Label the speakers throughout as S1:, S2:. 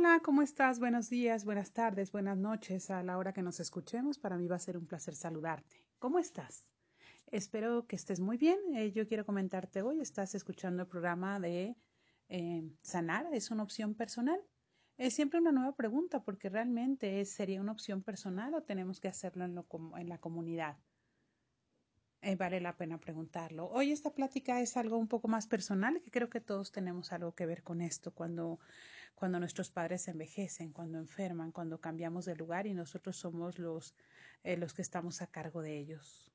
S1: Hola, ¿cómo estás? Buenos días, buenas tardes, buenas noches. A la hora que nos escuchemos, para mí va a ser un placer saludarte. ¿Cómo estás? Espero que estés muy bien. Eh, yo quiero comentarte hoy, estás escuchando el programa de eh, Sanar, ¿es una opción personal? Es siempre una nueva pregunta porque realmente sería una opción personal o tenemos que hacerlo en, la comunidad. Eh, vale la pena preguntarlo. Hoy esta plática es algo un poco más personal, que creo que todos tenemos algo que ver con esto, cuando, cuando nuestros padres envejecen, cuando enferman, cuando cambiamos de lugar y nosotros somos los, eh, los que estamos a cargo de ellos.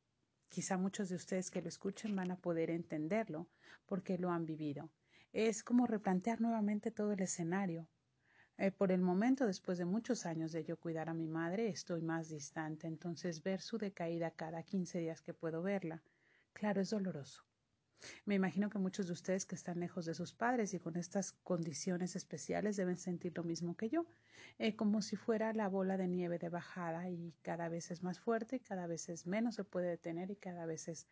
S1: Quizá muchos de ustedes que lo escuchen van a poder entenderlo porque lo han vivido. Es como replantear nuevamente todo el escenario, eh, por el momento, después de muchos años de yo cuidar a mi madre, estoy más distante, entonces ver su decaída cada 15 días que puedo verla, claro, es doloroso. Me imagino que muchos de ustedes que están lejos de sus padres y con estas condiciones especiales deben sentir lo mismo que yo, eh, como si fuera la bola de nieve de bajada y cada vez es más fuerte, cada vez es menos se puede detener y cada vez es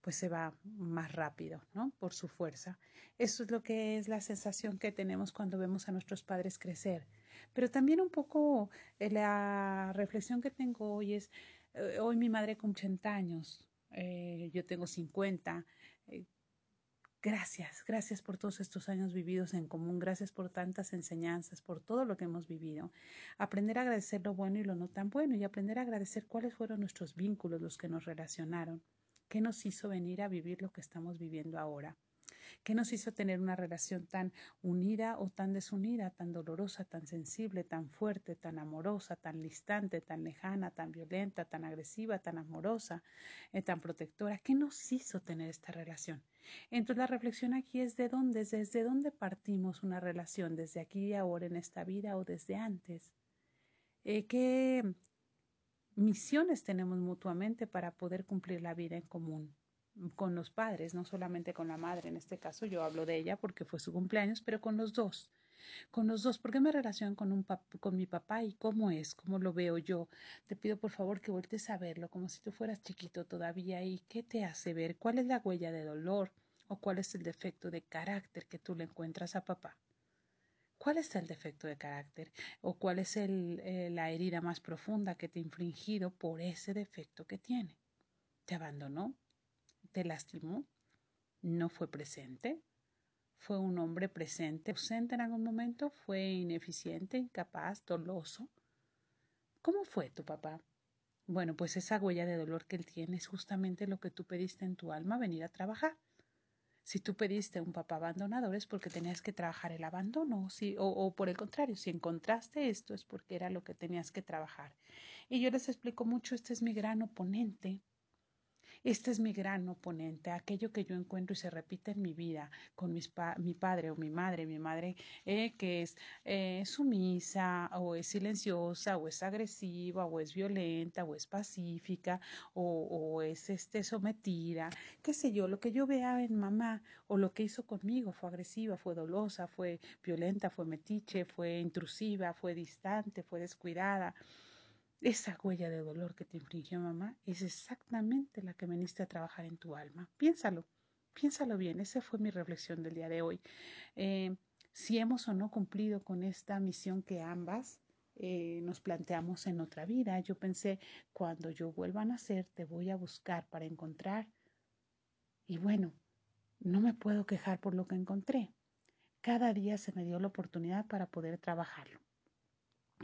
S1: pues se va más rápido, ¿no? Por su fuerza. Eso es lo que es la sensación que tenemos cuando vemos a nuestros padres crecer. Pero también un poco eh, la reflexión que tengo hoy es, eh, hoy mi madre con 80 años, eh, yo tengo 50. gracias, gracias por todos estos años vividos en común, gracias por tantas enseñanzas, por todo lo que hemos vivido. Aprender a agradecer lo bueno y lo no tan bueno y aprender a agradecer cuáles fueron nuestros vínculos, los que nos relacionaron. ¿Qué nos hizo venir a vivir lo que estamos viviendo ahora? ¿Qué nos hizo tener una relación tan unida o tan desunida, tan dolorosa, tan sensible, tan fuerte, tan amorosa, tan distante, tan lejana, tan violenta, tan agresiva, tan amorosa, eh, tan protectora? ¿Qué nos hizo tener esta relación? Entonces la reflexión aquí es de dónde, desde dónde partimos una relación, desde aquí y ahora en esta vida o desde antes. Eh, ¿qué, misiones tenemos mutuamente para poder cumplir la vida en común con los padres, no solamente con la madre, en este caso yo hablo de ella porque fue su cumpleaños, pero con los dos. Con los dos, ¿por qué me relaciono con, un con mi papá y cómo es, cómo lo veo yo? Te pido por favor que vueltes a verlo como si tú fueras chiquito todavía y qué te hace ver, cuál es la huella de dolor o cuál es el defecto de carácter que tú le encuentras a papá. ¿Cuál es el defecto de carácter o cuál es eh, la herida más profunda que te ha infringido por ese defecto que tiene? ¿Te abandonó? ¿Te lastimó? ¿No fue presente? ¿Fue un hombre presente, ausente en algún momento? ¿Fue ineficiente, incapaz, doloso? ¿Cómo fue tu papá? Bueno, pues esa huella de dolor que él tiene es justamente lo que tú pediste en tu alma venir a trabajar. Si tú pediste un papá abandonador es porque tenías que trabajar el abandono, o, o, por el contrario, si encontraste esto es porque era lo que tenías que trabajar. Y yo les explico mucho, este es mi gran oponente, este es mi gran oponente, aquello que yo encuentro y se repite en mi vida con mis mi padre o mi madre, mi madre eh, que es eh, sumisa o es silenciosa o es agresiva o es violenta o es pacífica o, o es este, sometida, qué sé yo, lo que yo vea en mamá o lo que hizo conmigo fue agresiva, fue dolosa, fue violenta, fue metiche, fue intrusiva, fue distante, fue descuidada. Esa huella de dolor que te infligió mamá es exactamente la que veniste a trabajar en tu alma. Piénsalo, piénsalo bien. Esa fue mi reflexión del día de hoy. Eh, si hemos o no cumplido con esta misión que ambas eh, nos planteamos en otra vida. Yo pensé, cuando yo vuelva a nacer, te voy a buscar para encontrar. Y bueno, no me puedo quejar por lo que encontré. Cada día se me dio la oportunidad para poder trabajarlo.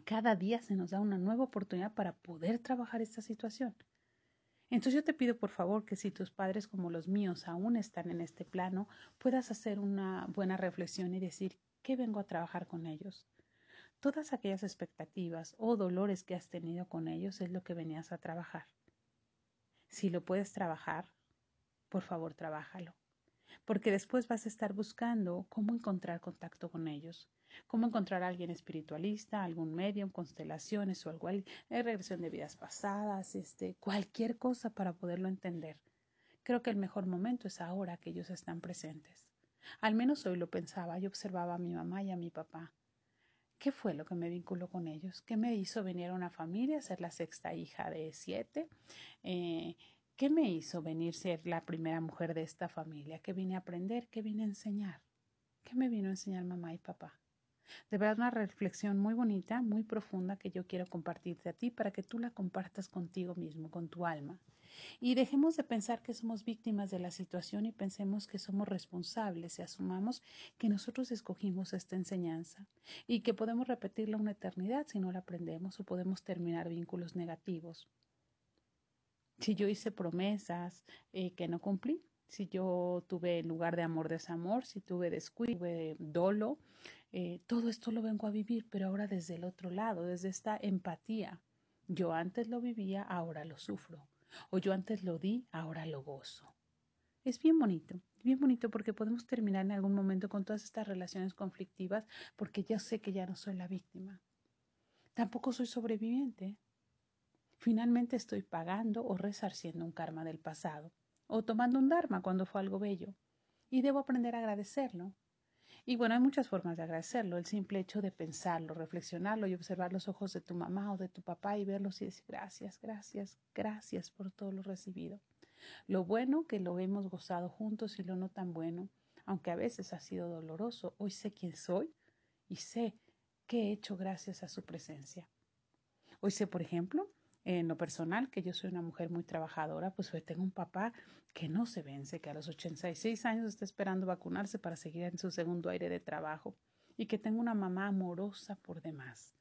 S1: Cada día se nos da una nueva oportunidad para poder trabajar esta situación. Entonces yo te pido por favor que si tus padres como los míos aún están en este plano, puedas hacer una buena reflexión y decir ¿qué vengo a trabajar con ellos? Todas aquellas expectativas o dolores que has tenido con ellos es lo que venías a trabajar. Si lo puedes trabajar, por favor, trabájalo. Porque después vas a estar buscando cómo encontrar contacto con ellos, cómo encontrar a alguien espiritualista, algún medium, constelaciones o algo, eh, regresión de vidas pasadas, este, cualquier cosa para poderlo entender. Creo que el mejor momento es ahora que ellos están presentes. Al menos hoy lo pensaba, yo observaba a mi mamá y a mi papá. ¿Qué fue lo que me vinculó con ellos? ¿Qué me hizo venir a una familia, ser la sexta hija de siete? Eh, ¿Qué me hizo venir a ser la primera mujer de esta familia? ¿Qué vine a aprender? ¿Qué vine a enseñar? ¿Qué me vino a enseñar mamá y papá? De verdad, una reflexión muy bonita, muy profunda que yo quiero compartirte a ti para que tú la compartas contigo mismo, con tu alma. Y dejemos de pensar que somos víctimas de la situación y pensemos que somos responsables y asumamos que nosotros escogimos esta enseñanza y que podemos repetirla una eternidad si no la aprendemos o podemos terminar vínculos negativos. Si yo hice promesas eh, que no cumplí, si yo tuve lugar de amor desamor, si tuve descuido, tuve dolo, eh, todo esto lo vengo a vivir, pero ahora desde el otro lado, desde esta empatía. Yo antes lo vivía, ahora lo sufro. O yo antes lo di, ahora lo gozo. Es bien bonito, bien bonito porque podemos terminar en algún momento con todas estas relaciones conflictivas porque ya sé que ya no soy la víctima. Tampoco soy sobreviviente. Finalmente estoy pagando o resarciendo un karma del pasado o tomando un dharma cuando fue algo bello. Y debo aprender a agradecerlo. Y bueno, hay muchas formas de agradecerlo. El simple hecho de pensarlo, reflexionarlo y observar los ojos de tu mamá o de tu papá y verlos y decir gracias, gracias, gracias por todo lo recibido. Lo bueno que lo hemos gozado juntos y lo no tan bueno, aunque a veces ha sido doloroso, hoy sé quién soy y sé qué he hecho gracias a su presencia. Hoy sé, por ejemplo, en lo personal, que yo soy una mujer muy trabajadora, pues hoy tengo un papá que no se vence, que a los 86 años está esperando vacunarse para seguir en su segundo aire de trabajo y que tengo una mamá amorosa por demás.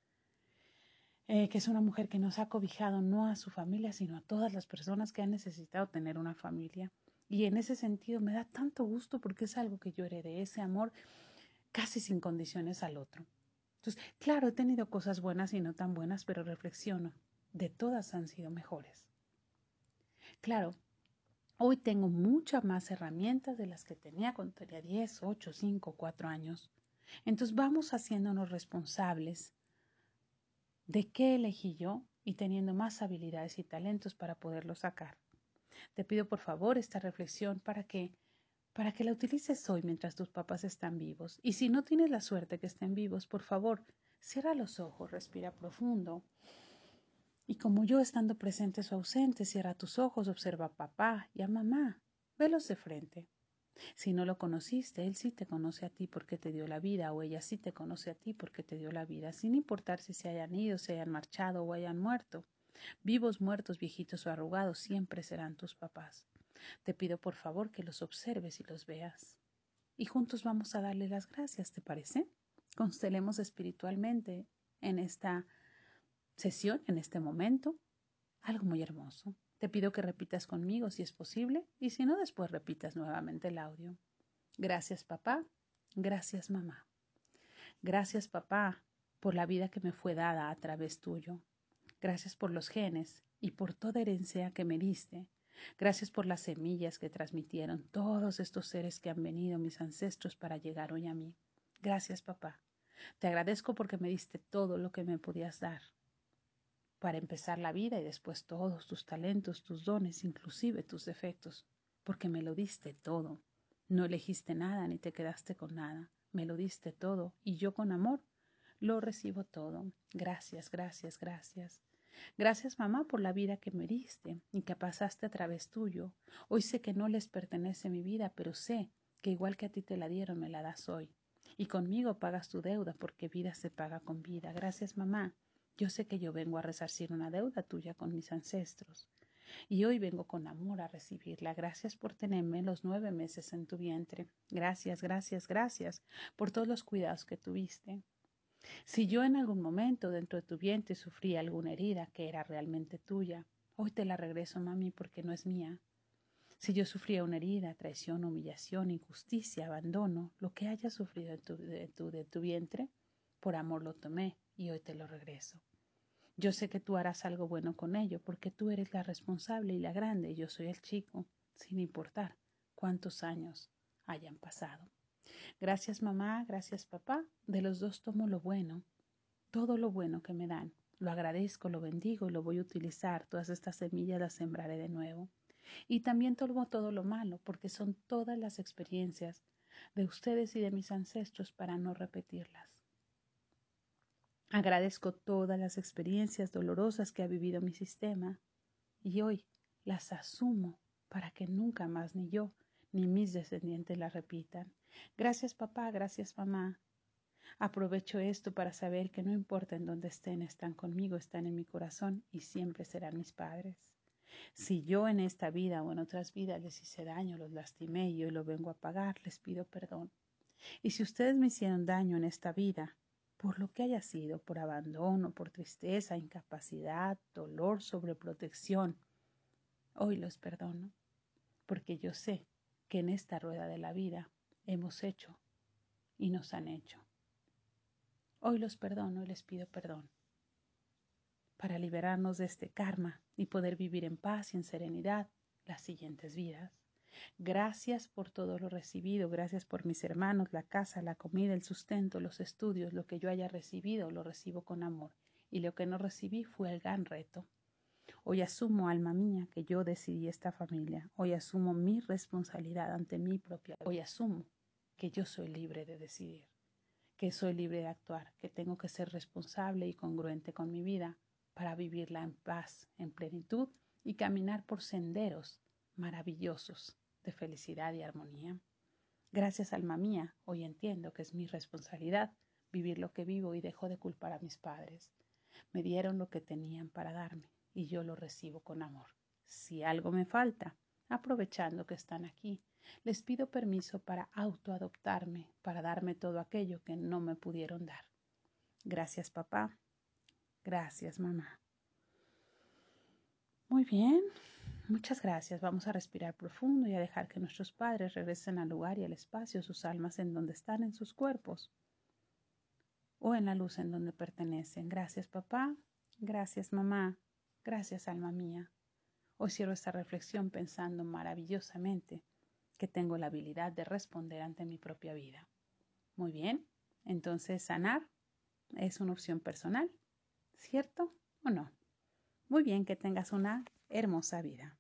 S1: Eh, que es una mujer que nos ha cobijado no a su familia, sino a todas las personas que han necesitado tener una familia. Y en ese sentido me da tanto gusto porque es algo que yo heredé, ese amor casi sin condiciones al otro. Entonces, claro, he tenido cosas buenas y no tan buenas, pero reflexiono de todas han sido mejores. Claro, hoy tengo muchas más herramientas de las que tenía cuando tenía 10, 8, 5, 4 años. Entonces vamos haciéndonos responsables de qué elegí yo y teniendo más habilidades y talentos para poderlo sacar. Te pido por favor esta reflexión para que para que la utilices hoy mientras tus papás están vivos. Y si no tienes la suerte que estén vivos, por favor, cierra los ojos, respira profundo y como yo estando presente o ausente, cierra tus ojos, observa a papá y a mamá, velos de frente. Si no lo conociste, él sí te conoce a ti porque te dio la vida, o ella sí te conoce a ti porque te dio la vida, sin importar si se hayan ido, se hayan marchado o hayan muerto. Vivos, muertos, viejitos o arrugados, siempre serán tus papás. Te pido por favor que los observes y los veas. Y juntos vamos a darle las gracias, ¿te parece? Constelemos espiritualmente en esta sesión, en este momento, algo muy hermoso. Te pido que repitas conmigo si es posible y si no, después repitas nuevamente el audio. Gracias papá, gracias mamá. Gracias papá por la vida que me fue dada a través tuyo. Gracias por los genes y por toda herencia que me diste. Gracias por las semillas que transmitieron todos estos seres que han venido mis ancestros para llegar hoy a mí. Gracias papá. Te agradezco porque me diste todo lo que me podías dar para empezar la vida y después todos tus talentos, tus dones, inclusive tus defectos, porque me lo diste todo. No elegiste nada ni te quedaste con nada, me lo diste todo y yo con amor lo recibo todo. Gracias, gracias, gracias. Gracias, mamá, por la vida que me diste y que pasaste a través tuyo. Hoy sé que no les pertenece mi vida, pero sé que igual que a ti te la dieron, me la das hoy. Y conmigo pagas tu deuda, porque vida se paga con vida. Gracias, mamá, yo sé que yo vengo a resarcir una deuda tuya con mis ancestros. Y hoy vengo con amor a recibirla. Gracias por tenerme los nueve meses en tu vientre. Gracias, gracias, gracias por todos los cuidados que tuviste. Si yo en algún momento dentro de tu vientre sufrí alguna herida que era realmente tuya, hoy te la regreso, mami, porque no es mía. Si yo sufría una herida, traición, humillación, injusticia, abandono, lo que haya sufrido en tu, de, tu, de tu vientre, por amor lo tomé y hoy te lo regreso. Yo sé que tú harás algo bueno con ello, porque tú eres la responsable y la grande, y yo soy el chico, sin importar cuántos años hayan pasado. Gracias mamá, gracias papá, de los dos tomo lo bueno, todo lo bueno que me dan. Lo agradezco, lo bendigo y lo voy a utilizar. Todas estas semillas las sembraré de nuevo. Y también tomo todo lo malo, porque son todas las experiencias de ustedes y de mis ancestros para no repetirlas. Agradezco todas las experiencias dolorosas que ha vivido mi sistema y hoy las asumo para que nunca más ni yo ni mis descendientes las repitan. Gracias papá, gracias mamá. Aprovecho esto para saber que no importa en dónde estén, están conmigo, están en mi corazón y siempre serán mis padres. Si yo en esta vida o en otras vidas les hice daño, los lastimé y hoy lo vengo a pagar, les pido perdón. Y si ustedes me hicieron daño en esta vida, por lo que haya sido, por abandono, por tristeza, incapacidad, dolor, sobreprotección, hoy los perdono, porque yo sé que en esta rueda de la vida hemos hecho y nos han hecho. Hoy los perdono y les pido perdón para liberarnos de este karma y poder vivir en paz y en serenidad las siguientes vidas. Gracias por todo lo recibido, gracias por mis hermanos, la casa, la comida, el sustento, los estudios, lo que yo haya recibido, lo recibo con amor. Y lo que no recibí fue el gran reto. Hoy asumo, alma mía, que yo decidí esta familia. Hoy asumo mi responsabilidad ante mi propia. Hoy asumo que yo soy libre de decidir que soy libre de actuar, que tengo que ser responsable y congruente con mi vida para vivirla en paz, en plenitud y caminar por senderos maravillosos de felicidad y armonía. Gracias, alma mía, hoy entiendo que es mi responsabilidad vivir lo que vivo y dejo de culpar a mis padres. Me dieron lo que tenían para darme y yo lo recibo con amor. Si algo me falta, aprovechando que están aquí, les pido permiso para autoadoptarme, para darme todo aquello que no me pudieron dar. Gracias, papá. Gracias, mamá. Muy bien. Muchas gracias. Vamos a respirar profundo y a dejar que nuestros padres regresen al lugar y al espacio, sus almas en donde están en sus cuerpos o en la luz en donde pertenecen. Gracias, papá. Gracias, mamá. Gracias, alma mía. Hoy cierro esta reflexión pensando maravillosamente que tengo la habilidad de responder ante mi propia vida. Muy bien, entonces sanar es una opción personal, ¿cierto o no? Muy bien, que tengas una hermosa vida.